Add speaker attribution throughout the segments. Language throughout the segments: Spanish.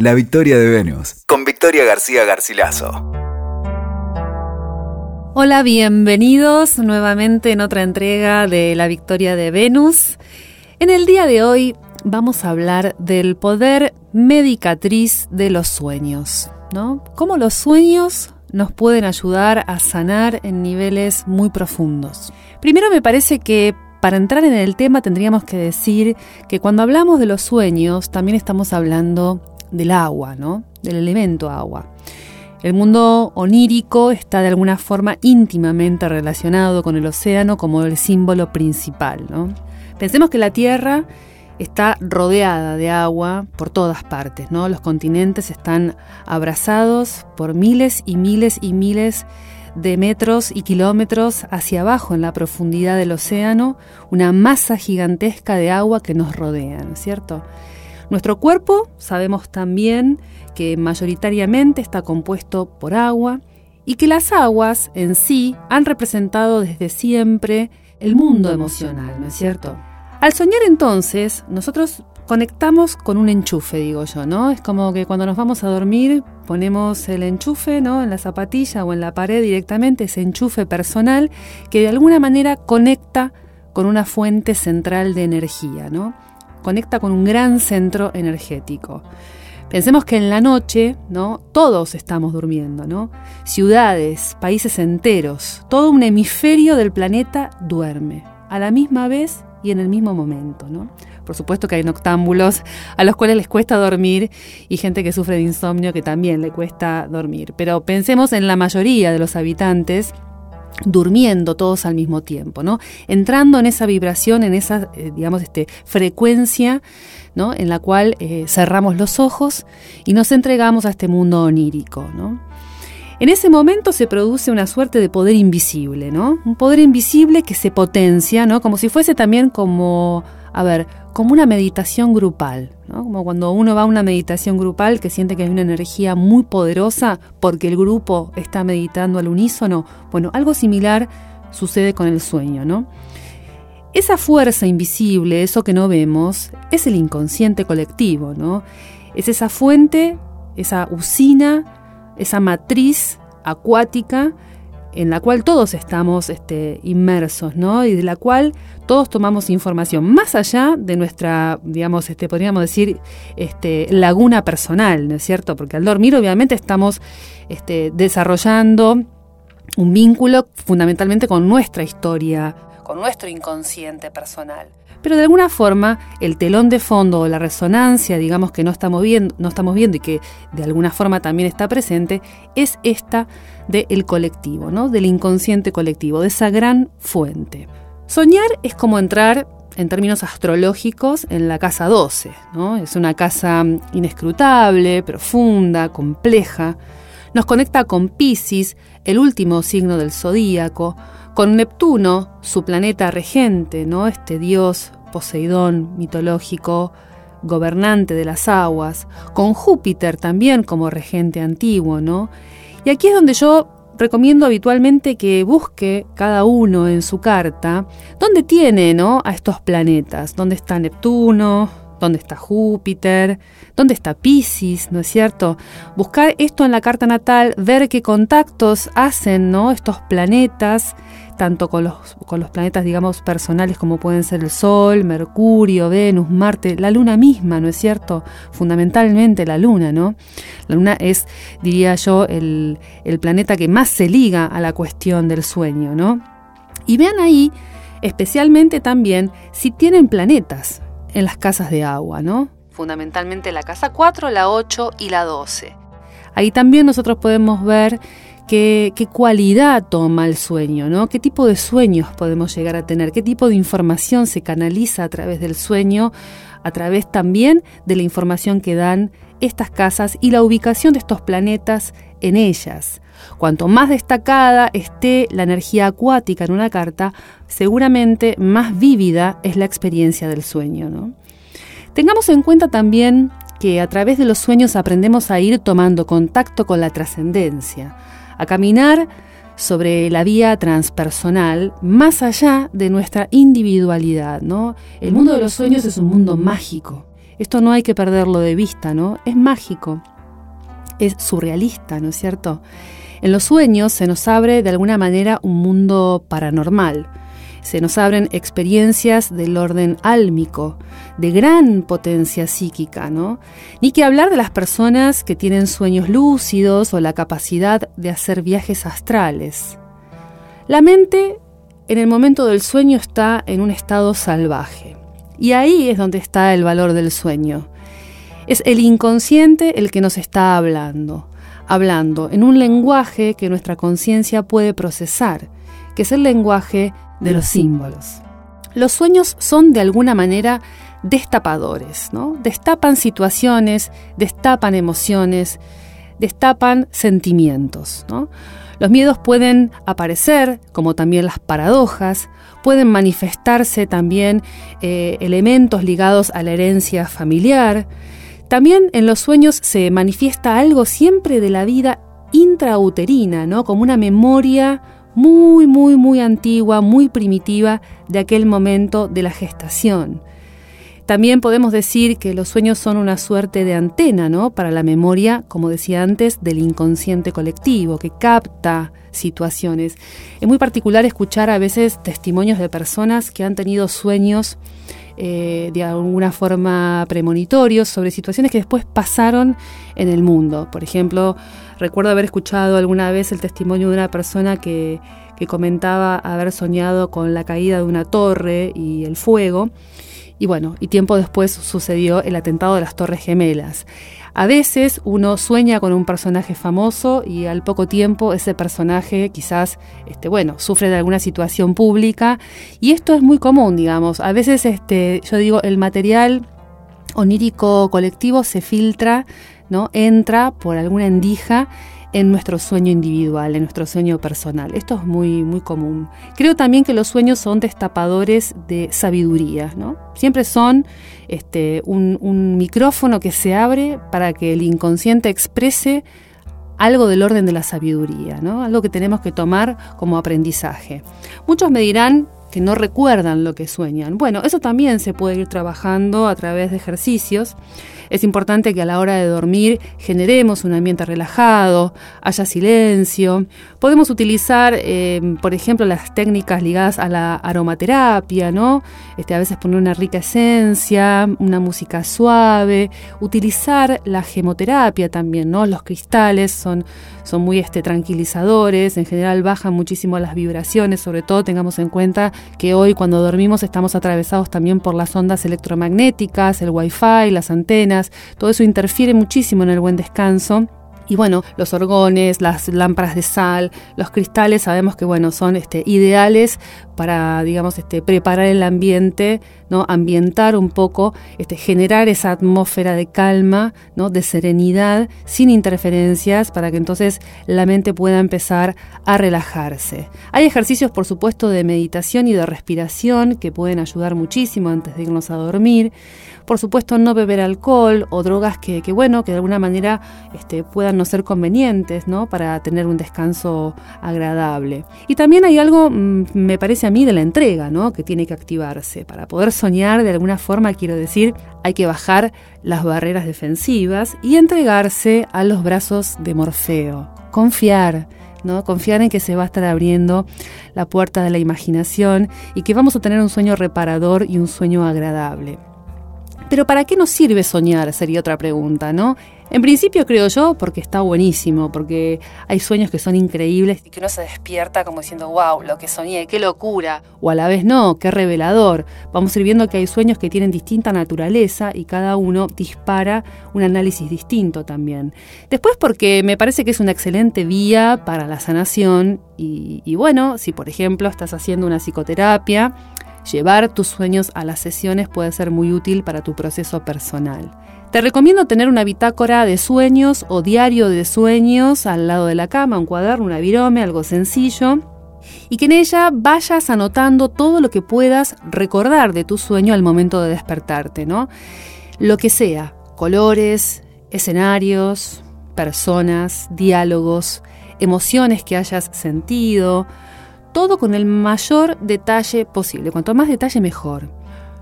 Speaker 1: La Victoria de Venus, con Victoria García Garcilaso.
Speaker 2: Hola, bienvenidos nuevamente en otra entrega de La Victoria de Venus. En el día de hoy vamos a hablar del poder medicatriz de los sueños, ¿no? Cómo los sueños nos pueden ayudar a sanar en niveles muy profundos. Primero me parece que para entrar en el tema tendríamos que decir que cuando hablamos de los sueños también estamos hablando del agua, ¿no? Del elemento agua. El mundo onírico está de alguna forma íntimamente relacionado con el océano como el símbolo principal, ¿no? Pensemos que la Tierra está rodeada de agua por todas partes, ¿no? Los continentes están abrazados por miles y miles y miles de metros y kilómetros hacia abajo en la profundidad del océano, una masa gigantesca de agua que nos rodea, ¿no es cierto? Nuestro cuerpo sabemos también que mayoritariamente está compuesto por agua y que las aguas en sí han representado desde siempre el mundo emocional, ¿no es cierto? Al soñar entonces, nosotros conectamos con un enchufe, digo yo, ¿no? Es como que cuando nos vamos a dormir ponemos el enchufe, ¿no? En la zapatilla o en la pared directamente, ese enchufe personal que de alguna manera conecta con una fuente central de energía, ¿no? Conecta con un gran centro energético. Pensemos que en la noche, ¿no? Todos estamos durmiendo, ¿no? Ciudades, países enteros, todo un hemisferio del planeta duerme a la misma vez y en el mismo momento. ¿no? Por supuesto que hay noctámbulos a los cuales les cuesta dormir y gente que sufre de insomnio que también le cuesta dormir. Pero pensemos en la mayoría de los habitantes durmiendo todos al mismo tiempo, ¿no? Entrando en esa vibración, en esa, eh, digamos, este, frecuencia, ¿no? En la cual eh, cerramos los ojos y nos entregamos a este mundo onírico, ¿no? En ese momento se produce una suerte de poder invisible, ¿no? Un poder invisible que se potencia, ¿no? Como si fuese también como, a ver, como una meditación grupal, ¿no? Como cuando uno va a una meditación grupal que siente que hay una energía muy poderosa porque el grupo está meditando al unísono. Bueno, algo similar sucede con el sueño, ¿no? Esa fuerza invisible, eso que no vemos, es el inconsciente colectivo, ¿no? Es esa fuente, esa usina esa matriz acuática en la cual todos estamos este, inmersos, ¿no? Y de la cual todos tomamos información, más allá de nuestra, digamos, este, podríamos decir, este, laguna personal, ¿no es cierto? Porque al dormir, obviamente, estamos este, desarrollando un vínculo fundamentalmente con nuestra historia, con nuestro inconsciente personal pero de alguna forma el telón de fondo o la resonancia, digamos que no estamos viendo, no estamos viendo y que de alguna forma también está presente, es esta del colectivo, ¿no? del inconsciente colectivo, de esa gran fuente. Soñar es como entrar en términos astrológicos en la casa 12, ¿no? Es una casa inescrutable, profunda, compleja. Nos conecta con Pisces, el último signo del zodíaco, con Neptuno, su planeta regente, ¿no? Este dios Poseidón mitológico, gobernante de las aguas, con Júpiter también como regente antiguo, ¿no? Y aquí es donde yo recomiendo habitualmente que busque cada uno en su carta dónde tiene, ¿no? a estos planetas, dónde está Neptuno, dónde está Júpiter, dónde está Pisces, ¿no es cierto? Buscar esto en la carta natal, ver qué contactos hacen, ¿no? estos planetas tanto con los, con los planetas, digamos, personales como pueden ser el Sol, Mercurio, Venus, Marte, la Luna misma, ¿no es cierto? Fundamentalmente la Luna, ¿no? La Luna es, diría yo, el, el planeta que más se liga a la cuestión del sueño, ¿no? Y vean ahí, especialmente también, si tienen planetas en las casas de agua, ¿no? Fundamentalmente la casa 4, la 8 y la 12. Ahí también nosotros podemos ver qué, cualidad toma el sueño, ¿no? qué tipo de sueños podemos llegar a tener, qué tipo de información se canaliza a través del sueño, a través también de la información que dan estas casas y la ubicación de estos planetas en ellas. Cuanto más destacada esté la energía acuática en una carta, seguramente más vívida es la experiencia del sueño. Tengamos en cuenta también que a través de los sueños aprendemos a ir tomando contacto con la trascendencia, a caminar sobre la vía transpersonal más allá de nuestra individualidad, ¿no? El mundo de los sueños es un mundo mágico, Esto no hay que perderlo de vista, ¿no? Es mágico, es surrealista, ¿no es cierto? En los sueños se nos abre de alguna manera un mundo paranormal. Se nos abren experiencias del orden álmico, de gran potencia psíquica, ¿no? Ni que hablar de las personas que tienen sueños lúcidos o la capacidad de hacer viajes astrales. La mente en el momento del sueño está en un estado salvaje. Y ahí es donde está el valor del sueño. Es el inconsciente el que nos está hablando, hablando en un lenguaje que nuestra conciencia puede procesar, que es el lenguaje de los símbolos. Los sueños son de alguna manera destapadores, ¿no? Destapan situaciones, destapan emociones, destapan sentimientos, ¿no? Los miedos pueden aparecer, como también las paradojas, pueden manifestarse también eh, elementos ligados a la herencia familiar. También en los sueños se manifiesta algo siempre de la vida intrauterina, ¿no? como una memoria muy, muy, muy antigua, muy primitiva de aquel momento de la gestación. También podemos decir que los sueños son una suerte de antena, ¿no? Para la memoria, como decía antes, del inconsciente colectivo, que capta situaciones. Es muy particular escuchar a veces testimonios de personas que han tenido sueños eh, de alguna forma premonitorios sobre situaciones que después pasaron en el mundo. Por ejemplo, recuerdo haber escuchado alguna vez el testimonio de una persona que, que comentaba haber soñado con la caída de una torre y el fuego y bueno, y tiempo después sucedió el atentado de las Torres Gemelas. A veces uno sueña con un personaje famoso y al poco tiempo ese personaje quizás, este, bueno, sufre de alguna situación pública y esto es muy común, digamos. A veces, este, yo digo, el material onírico colectivo se filtra, ¿no? Entra por alguna endija en nuestro sueño individual, en nuestro sueño personal. Esto es muy, muy común. Creo también que los sueños son destapadores de sabiduría, ¿no? Siempre son este, un, micrófono que se abre para que el inconsciente exprese algo del orden de la sabiduría, ¿no? algo que tenemos que tomar como aprendizaje. Muchos me dirán, que no recuerdan lo que sueñan. Bueno, eso también se puede ir trabajando a través de ejercicios. Es importante que a la hora de dormir generemos un ambiente relajado, haya silencio. Podemos utilizar, eh, por ejemplo, las técnicas ligadas a la aromaterapia, ¿no? Este, a veces poner una rica esencia, una música suave, utilizar la gemoterapia también, ¿no? Los cristales son, son muy este, tranquilizadores, en general bajan muchísimo las vibraciones, sobre todo tengamos en cuenta que hoy cuando dormimos estamos atravesados también por las ondas electromagnéticas, el wifi, las antenas, todo eso interfiere muchísimo en el buen descanso y bueno, los orgones, las lámparas de sal, los cristales, sabemos que bueno, son este, ideales para, digamos, este, preparar el ambiente, ¿no? ambientar un poco, este, generar esa atmósfera de calma, ¿no? de serenidad, sin interferencias, para que entonces la mente pueda empezar a relajarse. Hay ejercicios, por supuesto, de meditación y de respiración que pueden ayudar muchísimo antes de irnos a dormir. Por supuesto, no beber alcohol o drogas que, bueno, que de alguna manera este, puedan no ser convenientes, ¿no? Para tener un descanso agradable. Y también hay algo, mm, me parece a mí, de la entrega, ¿no? Que tiene que activarse. Para poder soñar de alguna forma, quiero decir, hay que bajar las barreras defensivas y entregarse a los brazos de Morfeo. Confiar, ¿no? Confiar en que se va a estar abriendo la puerta de la imaginación y que vamos a tener un sueño reparador y un sueño agradable. Pero ¿para qué nos sirve soñar? Sería otra pregunta, ¿no? En principio creo yo porque está buenísimo, porque hay sueños que son increíbles y que uno se despierta como diciendo, wow, lo que soñé, qué locura. O a la vez no, qué revelador. Vamos a ir viendo que hay sueños que tienen distinta naturaleza y cada uno dispara un análisis distinto también. Después porque me parece que es una excelente vía para la sanación y, y bueno, si por ejemplo estás haciendo una psicoterapia, Llevar tus sueños a las sesiones puede ser muy útil para tu proceso personal. Te recomiendo tener una bitácora de sueños o diario de sueños al lado de la cama, un cuaderno, una virome, algo sencillo, y que en ella vayas anotando todo lo que puedas recordar de tu sueño al momento de despertarte, ¿no? Lo que sea, colores, escenarios, personas, diálogos, emociones que hayas sentido, todo con el mayor detalle posible. Cuanto más detalle, mejor.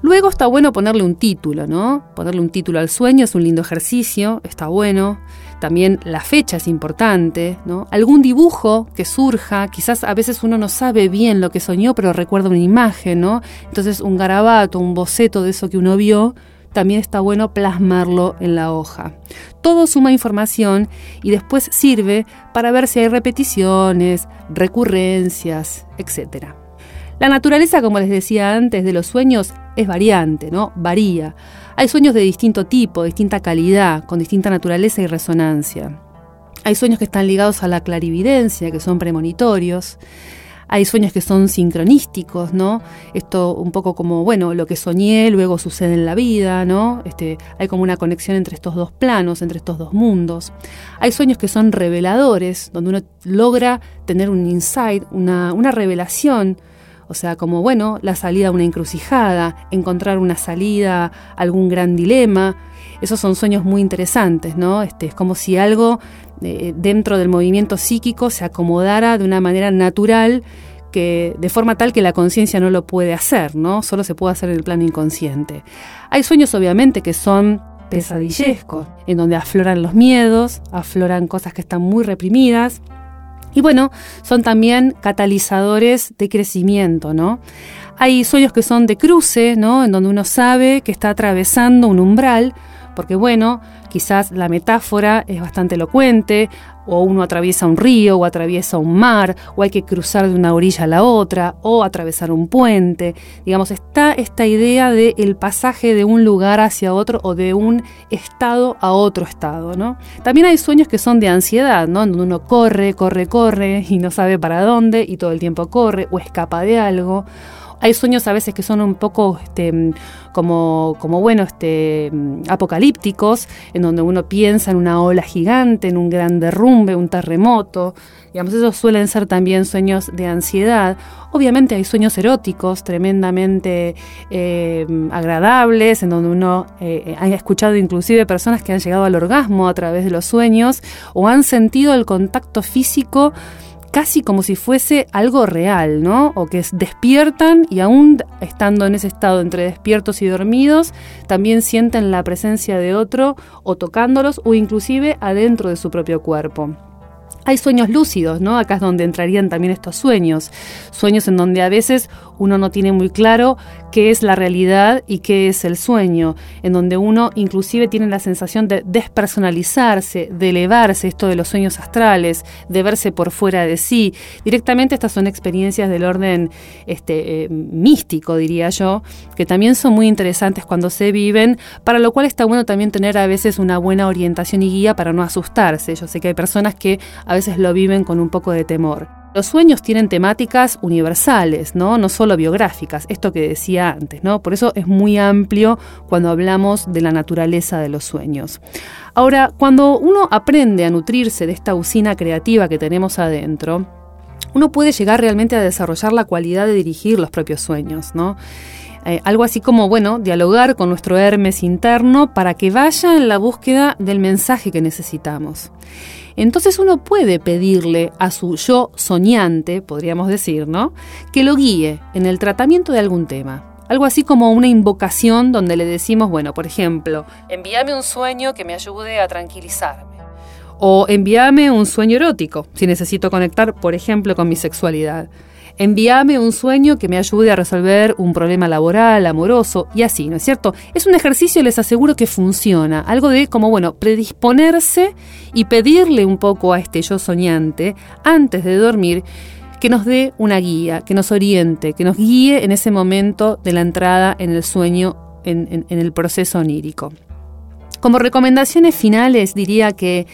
Speaker 2: Luego está bueno ponerle un título, ¿no? Ponerle un título al sueño es un lindo ejercicio, está bueno. También la fecha es importante, ¿no? Algún dibujo que surja, quizás a veces uno no sabe bien lo que soñó, pero recuerda una imagen, ¿no? Entonces un garabato, un boceto de eso que uno vio, también está bueno plasmarlo en la hoja. Todo suma información y después sirve para ver si hay repeticiones, recurrencias, etc. La naturaleza, como les decía antes, de los sueños es variante, ¿no? Varía. Hay sueños de distinto tipo, distinta calidad, con distinta naturaleza y resonancia. Hay sueños que están ligados a la clarividencia, que son premonitorios. Hay sueños que son sincronísticos, ¿no? Esto un poco como, bueno, lo que soñé luego sucede en la vida, ¿no? Este, hay como una conexión entre estos dos planos, entre estos dos mundos. Hay sueños que son reveladores, donde uno logra tener un insight, una, una revelación o sea, como, bueno, la salida a una encrucijada, encontrar una salida a algún gran dilema. Esos son sueños muy interesantes, ¿no? Este, es como si algo eh, dentro del movimiento psíquico se acomodara de una manera natural que de forma tal que la conciencia no lo puede hacer, ¿no? Solo se puede hacer en el plano inconsciente. Hay sueños obviamente que son pesadillescos, en donde afloran los miedos, afloran cosas que están muy reprimidas, y bueno, son también catalizadores de crecimiento, ¿no? Hay sueños que son de cruce, ¿no? En donde uno sabe que está atravesando un umbral, porque bueno, quizás la metáfora es bastante elocuente, o uno atraviesa un río, o atraviesa un mar, o hay que cruzar de una orilla a la otra, o atravesar un puente. Digamos, está esta idea de el pasaje de un lugar hacia otro o de un estado a otro estado, ¿no? También hay sueños que son de ansiedad, ¿no? Donde uno corre, corre, corre y no sabe para dónde y todo el tiempo corre o escapa de algo hay sueños a veces que son un poco este, como, como bueno, este, apocalípticos, en donde uno piensa en una ola gigante, en un gran derrumbe, un terremoto. Digamos, esos suelen ser también sueños de ansiedad. Obviamente hay sueños eróticos tremendamente eh, agradables, en donde uno eh, ha escuchado inclusive personas que han llegado al orgasmo a través de los sueños o han sentido el contacto físico casi como si fuese algo real, ¿no? O que despiertan y aún estando en ese estado entre despiertos y dormidos, también sienten la presencia de otro o tocándolos o inclusive adentro de su propio cuerpo. Hay sueños lúcidos, ¿no? Acá es donde entrarían también estos sueños. Sueños en donde a veces uno no tiene muy claro qué es la realidad y qué es el sueño, en donde uno inclusive tiene la sensación de despersonalizarse, de elevarse, esto de los sueños astrales, de verse por fuera de sí. Directamente estas son experiencias del orden este, eh, místico, diría yo, que también son muy interesantes cuando se viven, para lo cual está bueno también tener a veces una buena orientación y guía para no asustarse. Yo sé que hay personas que a veces lo viven con un poco de temor. Los sueños tienen temáticas universales, ¿no? no solo biográficas, esto que decía antes, ¿no? Por eso es muy amplio cuando hablamos de la naturaleza de los sueños. Ahora, cuando uno aprende a nutrirse de esta usina creativa que tenemos adentro, uno puede llegar realmente a desarrollar la cualidad de dirigir los propios sueños, ¿no? Eh, algo así como, bueno, dialogar con nuestro Hermes interno para que vaya en la búsqueda del mensaje que necesitamos. Entonces uno puede pedirle a su yo soñante, podríamos decir, ¿no? Que lo guíe en el tratamiento de algún tema. Algo así como una invocación donde le decimos, bueno, por ejemplo, envíame un sueño que me ayude a tranquilizarme. O envíame un sueño erótico, si necesito conectar, por ejemplo, con mi sexualidad envíame un sueño que me ayude a resolver un problema laboral, amoroso y así, ¿no es cierto? Es un ejercicio, les aseguro que funciona, algo de como, bueno, predisponerse y pedirle un poco a este yo soñante antes de dormir que nos dé una guía, que nos oriente, que nos guíe en ese momento de la entrada en el sueño, en, en el proceso onírico. Como recomendaciones finales diría que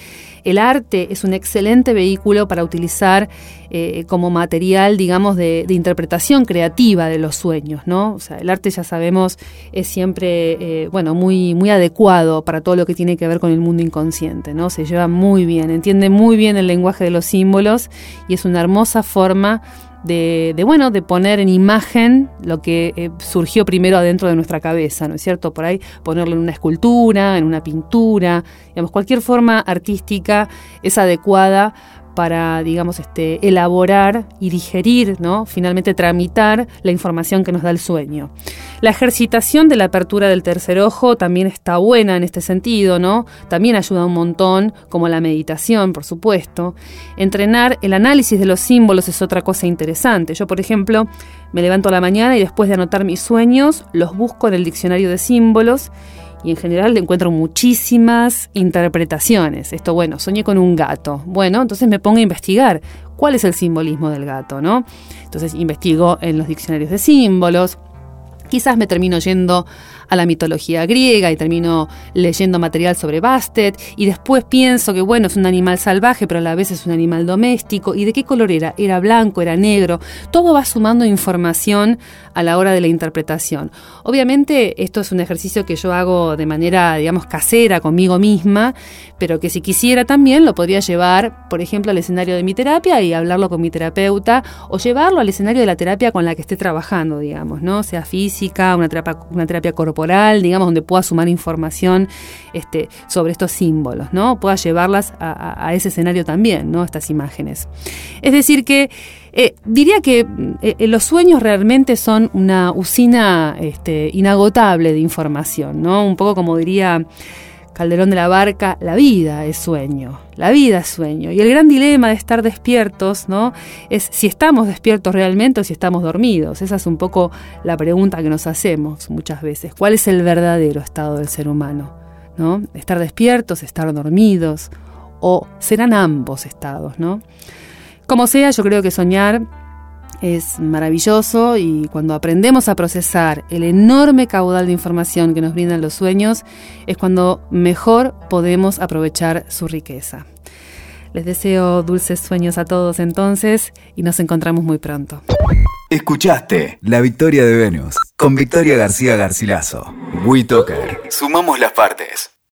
Speaker 2: el arte es un excelente vehículo para utilizar eh, como material, digamos, de, interpretación creativa de los sueños, ¿no? O sea, el arte ya sabemos es siempre, eh, bueno, muy, muy adecuado para todo lo que tiene que ver con el mundo inconsciente, ¿no? Se lleva muy bien, entiende muy bien el lenguaje de los símbolos y es una hermosa forma de, bueno, de poner en imagen lo que eh, surgió primero adentro de nuestra cabeza, ¿no es cierto? Por ahí ponerlo en una escultura, en una pintura, digamos, cualquier forma artística es adecuada para, digamos, este, elaborar y digerir, ¿no? Finalmente tramitar la información que nos da el sueño. La ejercitación de la apertura del tercer ojo también está buena en este sentido, ¿no? También ayuda un montón, como la meditación, por supuesto. Entrenar el análisis de los símbolos es otra cosa interesante. Yo, por ejemplo, me levanto a la mañana y después de anotar mis sueños, los busco en el diccionario de símbolos y en general encuentro muchísimas interpretaciones. Esto, bueno, soñé con un gato. Bueno, entonces me pongo a investigar cuál es el simbolismo del gato, ¿no? Entonces investigo en los diccionarios de símbolos. Quizás me termino yendo a la mitología griega y termino leyendo material sobre Bastet y después pienso que bueno, es un animal salvaje, pero a la vez es un animal doméstico. ¿Y de qué color era? ¿Era blanco? ¿Era negro? Todo va sumando información a la hora de la interpretación. Obviamente esto es un ejercicio que yo hago de manera, digamos, casera conmigo misma, pero que si quisiera también lo podría llevar, por ejemplo, al escenario de mi terapia y hablarlo con mi terapeuta o llevarlo al escenario de la terapia con la que esté trabajando, digamos, ¿no? Sea física, una terapia, corporal digamos, donde pueda sumar información este, sobre estos símbolos, ¿no? Pueda llevarlas a, ese escenario también, ¿no? Estas imágenes. Es decir, que eh, diría que eh, los sueños realmente son una usina este, inagotable de información, ¿no? Un poco como diría Calderón de la Barca, la vida es sueño, la vida es sueño. Y el gran dilema de estar despiertos, ¿no? Es si estamos despiertos realmente o si estamos dormidos. Esa es un poco la pregunta que nos hacemos muchas veces. ¿Cuál es el verdadero estado del ser humano? ¿No? Estar despiertos, estar dormidos, o serán ambos estados, ¿no? Como sea, yo creo que soñar es maravilloso y cuando aprendemos a procesar el enorme caudal de información que nos brindan los sueños, es cuando mejor podemos aprovechar su riqueza. Les deseo dulces sueños a todos entonces y nos encontramos muy pronto.
Speaker 1: Escuchaste La Victoria de Venus con Victoria García Garcilaso. WeToker. Sumamos las partes.